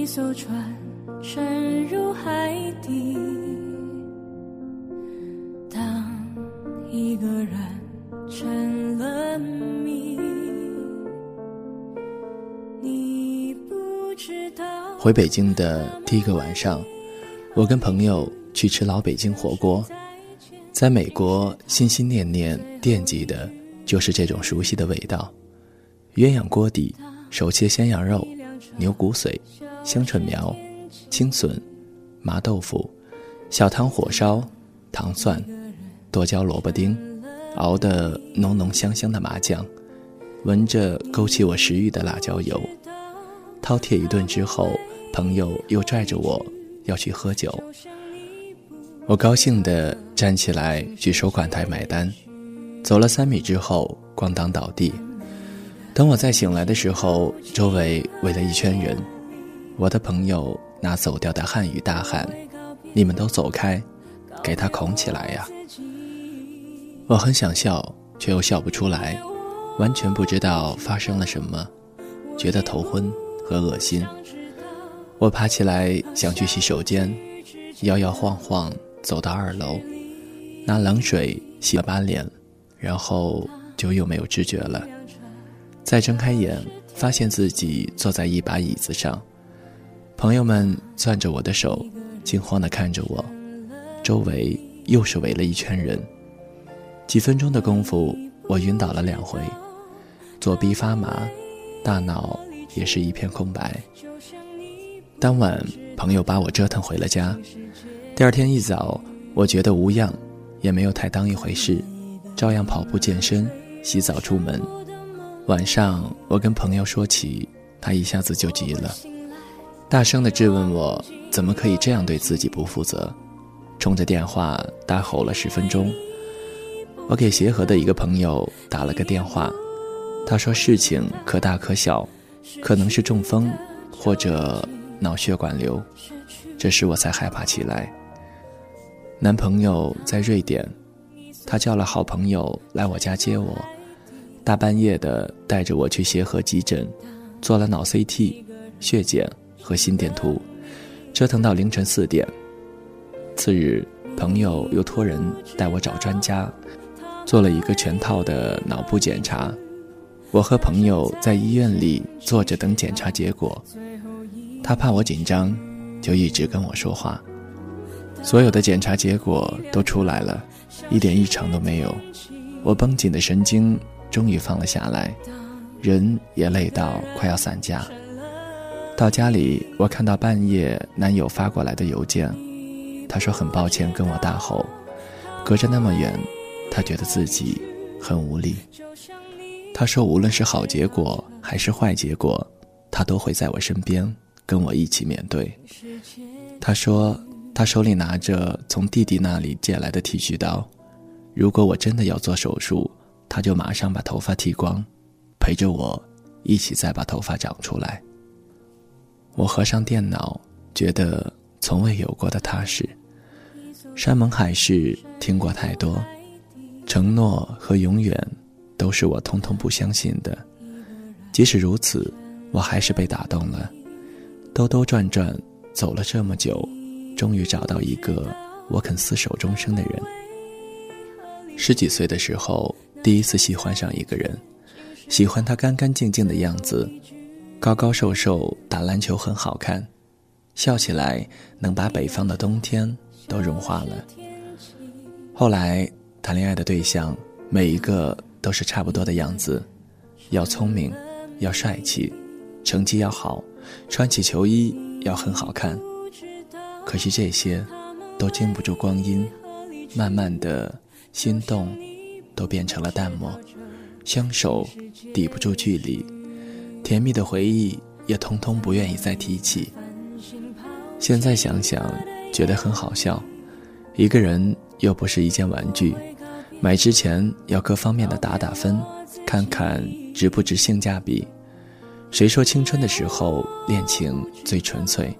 一艘船沉入海底。当一个人成了谜，你不知道。回北京的第一个晚上，我跟朋友去吃老北京火锅。在美国，心心念念惦记的就是这种熟悉的味道：鸳鸯锅底、手切鲜羊肉、牛骨髓、香椿苗、青笋、麻豆腐、小汤火烧、糖蒜、剁椒萝卜丁，熬得浓浓香香的麻酱，闻着勾起我食欲的辣椒油。饕餮一顿之后，朋友又拽着我要去喝酒。我高兴地站起来去收款台买单，走了三米之后，咣当倒地。等我再醒来的时候，周围围了一圈人。我的朋友拿走掉的汉语大喊：“你们都走开，给他拱起来呀！”我很想笑，却又笑不出来，完全不知道发生了什么，觉得头昏和恶心。我爬起来想去洗手间，摇摇晃晃。走到二楼，拿冷水洗了把脸，然后就又没有知觉了。再睁开眼，发现自己坐在一把椅子上，朋友们攥着我的手，惊慌地看着我，周围又是围了一圈人。几分钟的功夫，我晕倒了两回，左臂发麻，大脑也是一片空白。当晚，朋友把我折腾回了家。第二天一早，我觉得无恙，也没有太当一回事，照样跑步健身、洗澡出门。晚上，我跟朋友说起，他一下子就急了，大声地质问我怎么可以这样对自己不负责，冲着电话大吼了十分钟。我给协和的一个朋友打了个电话，他说事情可大可小，可能是中风或者脑血管瘤，这时我才害怕起来。男朋友在瑞典，他叫了好朋友来我家接我，大半夜的带着我去协和急诊，做了脑 CT、血检和心电图，折腾到凌晨四点。次日，朋友又托人带我找专家，做了一个全套的脑部检查。我和朋友在医院里坐着等检查结果，他怕我紧张，就一直跟我说话。所有的检查结果都出来了，一点异常都没有。我绷紧的神经终于放了下来，人也累到快要散架。到家里，我看到半夜男友发过来的邮件，他说很抱歉跟我大吼，隔着那么远，他觉得自己很无力。他说无论是好结果还是坏结果，他都会在我身边跟我一起面对。他说。他手里拿着从弟弟那里借来的剃须刀，如果我真的要做手术，他就马上把头发剃光，陪着我一起再把头发长出来。我合上电脑，觉得从未有过的踏实。山盟海誓听过太多，承诺和永远都是我通通不相信的。即使如此，我还是被打动了。兜兜转转走了这么久。终于找到一个我肯厮守终生的人。十几岁的时候，第一次喜欢上一个人，喜欢他干干净净的样子，高高瘦瘦，打篮球很好看，笑起来能把北方的冬天都融化了。后来谈恋爱的对象，每一个都是差不多的样子，要聪明，要帅气，成绩要好，穿起球衣要很好看。可惜这些，都经不住光阴，慢慢的，心动，都变成了淡漠，相守抵不住距离，甜蜜的回忆也通通不愿意再提起。现在想想，觉得很好笑。一个人又不是一件玩具，买之前要各方面的打打分，看看值不值性价比。谁说青春的时候恋情最纯粹？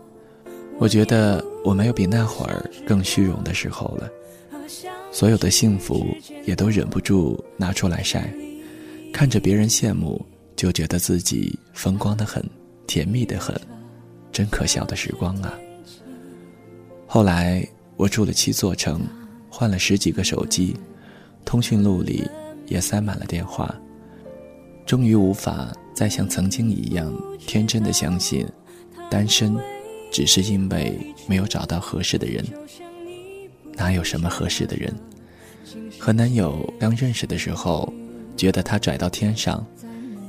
我觉得我没有比那会儿更虚荣的时候了，所有的幸福也都忍不住拿出来晒，看着别人羡慕，就觉得自己风光的很，甜蜜的很，真可笑的时光啊！后来我住了七座城，换了十几个手机，通讯录里也塞满了电话，终于无法再像曾经一样天真的相信，单身只是因为没有找到合适的人。哪有什么合适的人？和男友刚认识的时候，觉得他拽到天上，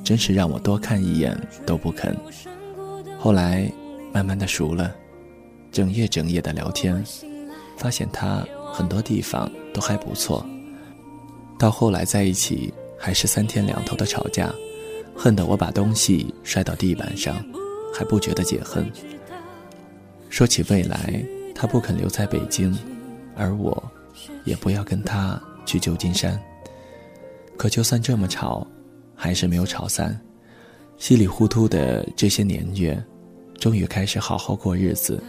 真是让我多看一眼都不肯。后来慢慢的熟了，整夜整夜的聊天，发现他很多地方都还不错。到后来在一起，还是三天两头的吵架，恨得我把东西摔到地板上，还不觉得解恨。说起未来，他不肯留在北京，而我，也不要跟他。去旧金山，可就算这么吵，还是没有吵散。稀里糊涂的这些年月，终于开始好好过日子。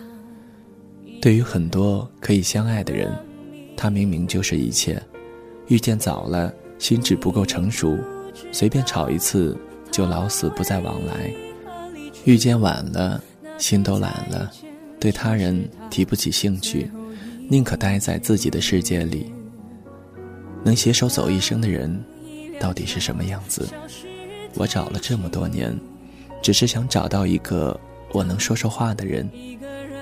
对于很多可以相爱的人，他明明就是一切。遇见早了，心智不够成熟，随便吵一次就老死不再往来；遇见晚了，心都懒了，对他人提不起兴趣，宁可待在自己的世界里。能携手走一生的人，到底是什么样子？我找了这么多年，只是想找到一个我能说说话的人。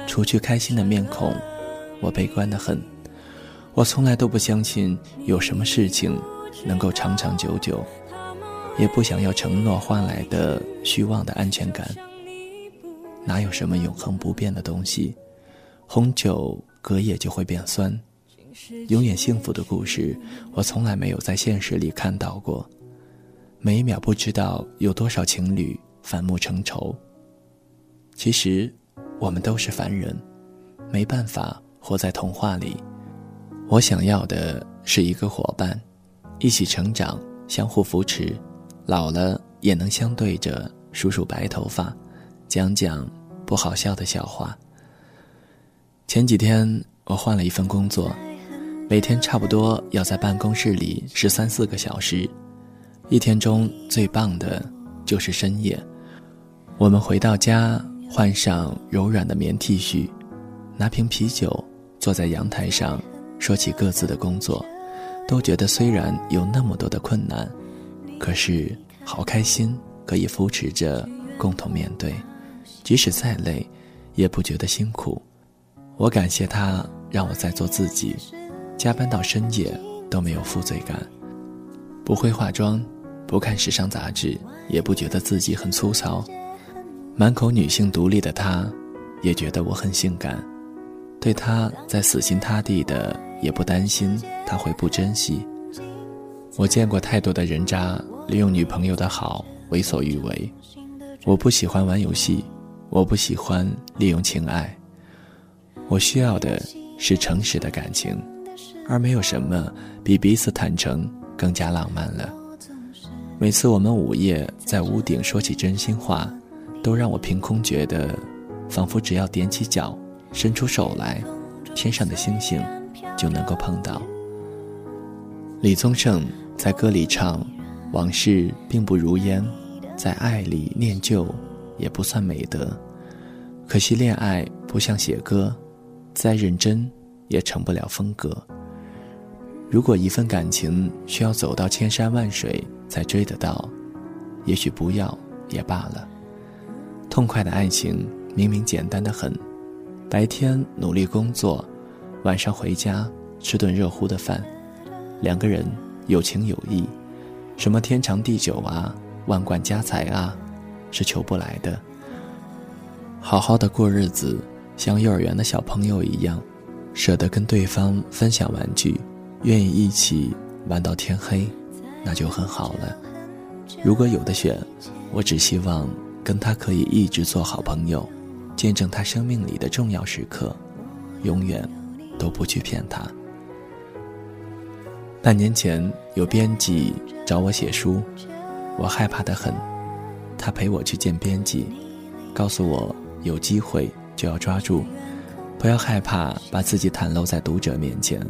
除去开心的面孔，我悲观的很。我从来都不相信有什么事情能够长长久久，也不想要承诺换来的虚妄的安全感。哪有什么永恒不变的东西？红酒隔夜就会变酸。永远幸福的故事，我从来没有在现实里看到过。每一秒不知道有多少情侣反目成仇。其实，我们都是凡人，没办法活在童话里。我想要的是一个伙伴，一起成长，相互扶持，老了也能相对着数数白头发，讲讲不好笑的笑话。前几天我换了一份工作。每天差不多要在办公室里十三四个小时，一天中最棒的就是深夜。我们回到家，换上柔软的棉 T 恤，拿瓶啤酒，坐在阳台上，说起各自的工作，都觉得虽然有那么多的困难，可是好开心，可以扶持着共同面对，即使再累，也不觉得辛苦。我感谢他，让我在做自己。加班到深夜都没有负罪感，不会化妆，不看时尚杂志，也不觉得自己很粗糙。满口女性独立的她，也觉得我很性感。对她在死心塌地的，也不担心她会不珍惜。我见过太多的人渣利用女朋友的好为所欲为。我不喜欢玩游戏，我不喜欢利用情爱。我需要的是诚实的感情。而没有什么比彼此坦诚更加浪漫了。每次我们午夜在屋顶说起真心话，都让我凭空觉得，仿佛只要踮起脚，伸出手来，天上的星星就能够碰到。李宗盛在歌里唱：“往事并不如烟，在爱里念旧也不算美德。可惜恋爱不像写歌，再认真也成不了风格。”如果一份感情需要走到千山万水才追得到，也许不要也罢了。痛快的爱情明明简单的很，白天努力工作，晚上回家吃顿热乎的饭，两个人有情有义，什么天长地久啊，万贯家财啊，是求不来的。好好的过日子，像幼儿园的小朋友一样，舍得跟对方分享玩具。愿意一起玩到天黑，那就很好了。如果有的选，我只希望跟他可以一直做好朋友，见证他生命里的重要时刻，永远都不去骗他。半年前有编辑找我写书，我害怕的很。他陪我去见编辑，告诉我有机会就要抓住，不要害怕把自己袒露在读者面前。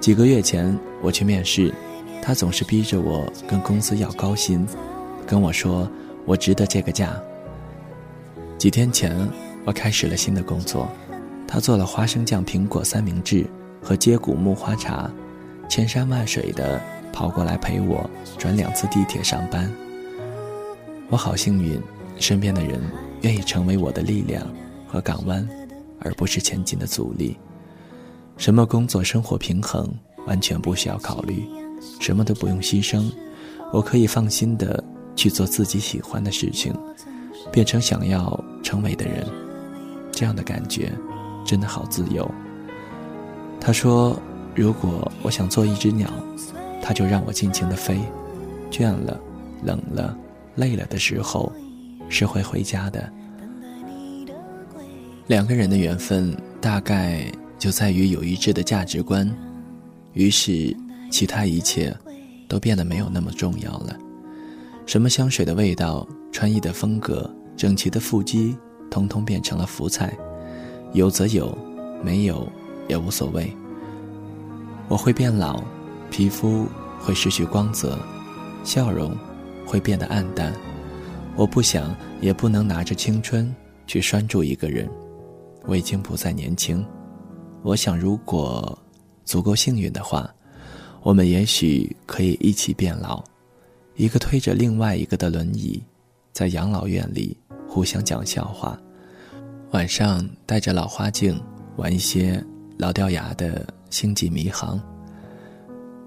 几个月前，我去面试，他总是逼着我跟公司要高薪，跟我说我值得这个价。几天前，我开始了新的工作，他做了花生酱苹果三明治和接骨木花茶，千山万水的跑过来陪我转两次地铁上班。我好幸运，身边的人愿意成为我的力量和港湾，而不是前进的阻力。什么工作生活平衡完全不需要考虑，什么都不用牺牲，我可以放心的去做自己喜欢的事情。变成想要成为的人，这样的感觉真的好自由。他说：“如果我想做一只鸟，他就让我尽情的飞。倦了、冷了、累了的时候，是会回家的。”两个人的缘分大概就在于有一致的价值观，于是其他一切都变得没有那么重要了。什么香水的味道？穿衣的风格，整齐的腹肌，通通变成了福菜。有则有，没有也无所谓。我会变老，皮肤会失去光泽，笑容会变得暗淡。我不想，也不能拿着青春去拴住一个人。我已经不再年轻。我想，如果足够幸运的话，我们也许可以一起变老，一个推着另外一个的轮椅。在养老院里互相讲笑话，晚上戴着老花镜玩一些老掉牙的星际迷航。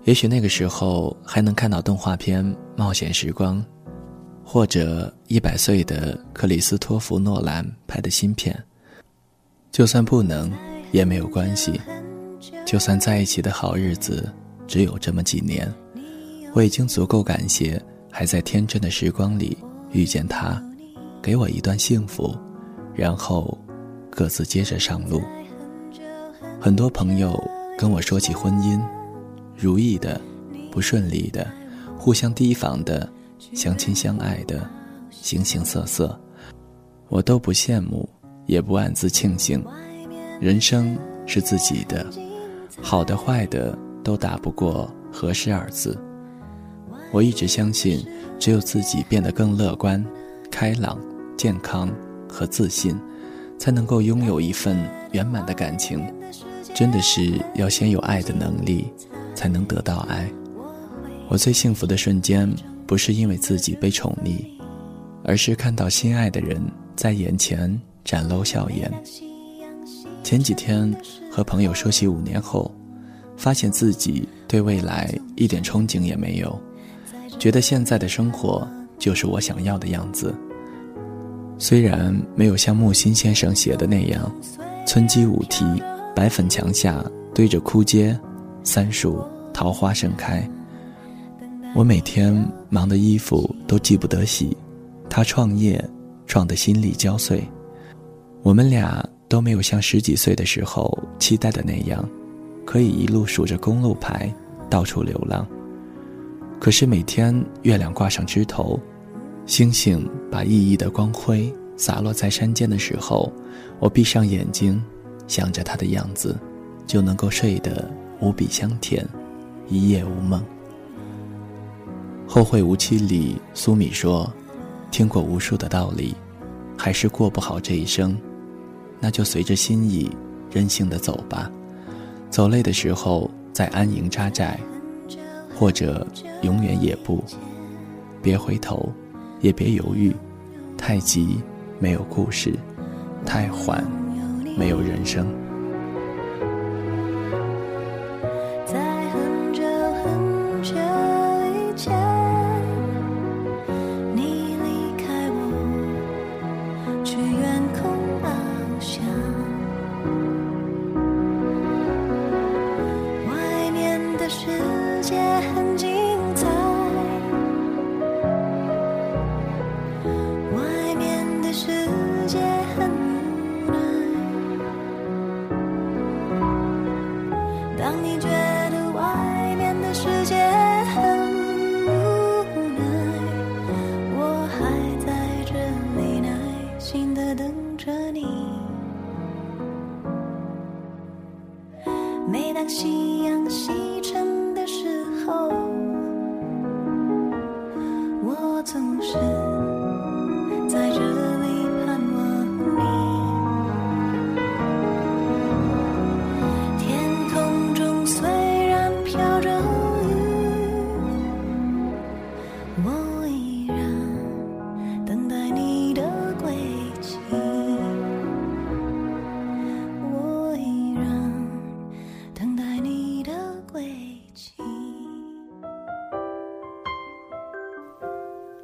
也许那个时候还能看到动画片《冒险时光》，或者一百岁的克里斯托弗·诺兰拍的新片。就算不能，也没有关系。就算在一起的好日子只有这么几年，我已经足够感谢还在天真的时光里。遇见他，给我一段幸福，然后各自接着上路。很多朋友跟我说起婚姻，如意的、不顺利的、互相提防的、相亲相爱的，形形色色，我都不羡慕，也不暗自庆幸。人生是自己的，好的坏的都打不过合适二字。我一直相信。只有自己变得更乐观、开朗、健康和自信，才能够拥有一份圆满的感情。真的是要先有爱的能力，才能得到爱。我最幸福的瞬间，不是因为自己被宠溺，而是看到心爱的人在眼前展露笑颜。前几天和朋友说起五年后，发现自己对未来一点憧憬也没有。觉得现在的生活就是我想要的样子。虽然没有像木心先生写的那样，村基舞啼，白粉墙下堆着枯阶，三树桃花盛开。我每天忙的衣服都记不得洗，他创业创得心力交瘁。我们俩都没有像十几岁的时候期待的那样，可以一路数着公路牌到处流浪。可是每天月亮挂上枝头，星星把熠熠的光辉洒落在山间的时候，我闭上眼睛，想着他的样子，就能够睡得无比香甜，一夜无梦。《后会无期》里苏米说：“听过无数的道理，还是过不好这一生，那就随着心意，任性的走吧。走累的时候再安营扎寨。”或者永远也不，别回头，也别犹豫，太急没有故事，太缓没有人生。每当夕阳西沉